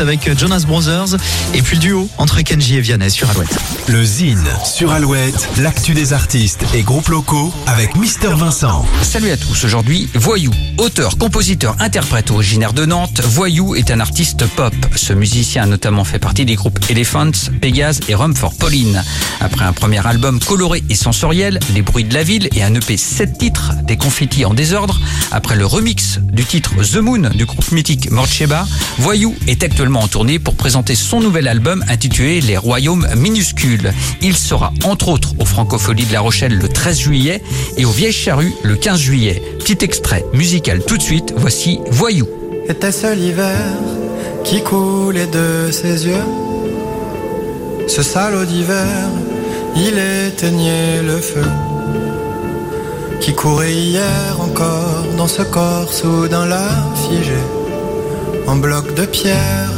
avec Jonas Brothers et puis le duo entre Kenji et Vianney sur Alouette. Le Zine sur Alouette, l'actu des artistes et groupes locaux avec Mister Vincent. Salut à tous, aujourd'hui Voyou, auteur, compositeur, interprète originaire de Nantes, Voyou est un artiste pop. Ce musicien a notamment fait partie des groupes Elephants, Pégase et Rum for Pauline. Après un premier album coloré et sensoriel, Les bruits de la ville et un EP 7 titres, des confettis en désordre, après le remix du titre The Moon du groupe mythique Morcheba, Voyou est actuellement en tournée pour présenter son nouvel album intitulé Les Royaumes minuscules. Il sera entre autres au Francopholies de La Rochelle le 13 juillet et au Vieille Charrue le 15 juillet. Petit extrait musical tout de suite, voici Voyou. Était-ce l'hiver qui coulait de ses yeux? Ce salaud d'hiver, il éteignait le feu qui courait hier encore dans ce corps soudain figé en bloc de pierre.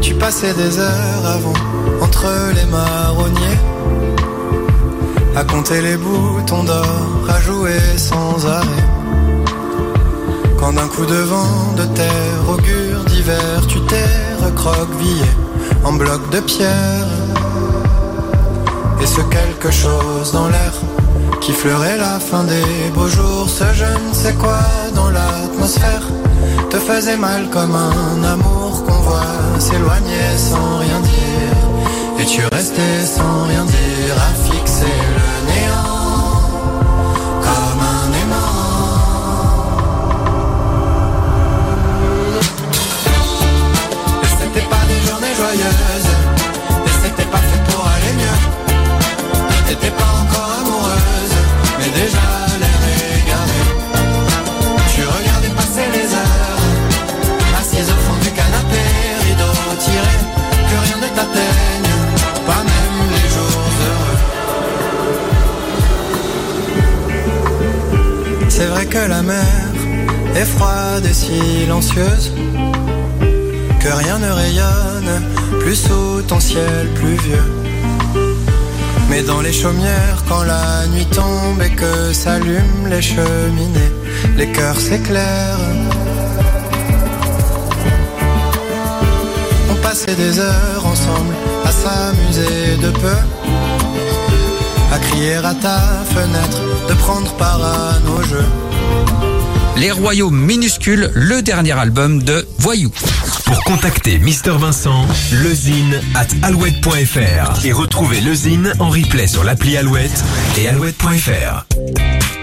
Tu passais des heures avant entre les marronniers à compter les boutons d'or, à jouer sans arrêt. Quand d'un coup de vent de terre augure d'hiver, tu t'es recroquevillé en bloc de pierre. Et ce quelque chose dans l'air qui fleurait la fin des beaux jours, ce je ne sais quoi dans l'atmosphère? Te faisait mal comme un amour qu'on voit s'éloigner sans rien dire. Et tu restais sans rien dire à fixer la mer est froide et silencieuse, que rien ne rayonne plus sous ton ciel pluvieux. Mais dans les chaumières, quand la nuit tombe et que s'allument les cheminées, les cœurs s'éclairent. On passait des heures ensemble à s'amuser de peu, à crier à ta fenêtre, de prendre part à nos jeux. Les Royaumes minuscules, le dernier album de Voyou. Pour contacter Mister Vincent, lezine at alouette.fr et retrouver lezine en replay sur l'appli Alouette et alouette.fr.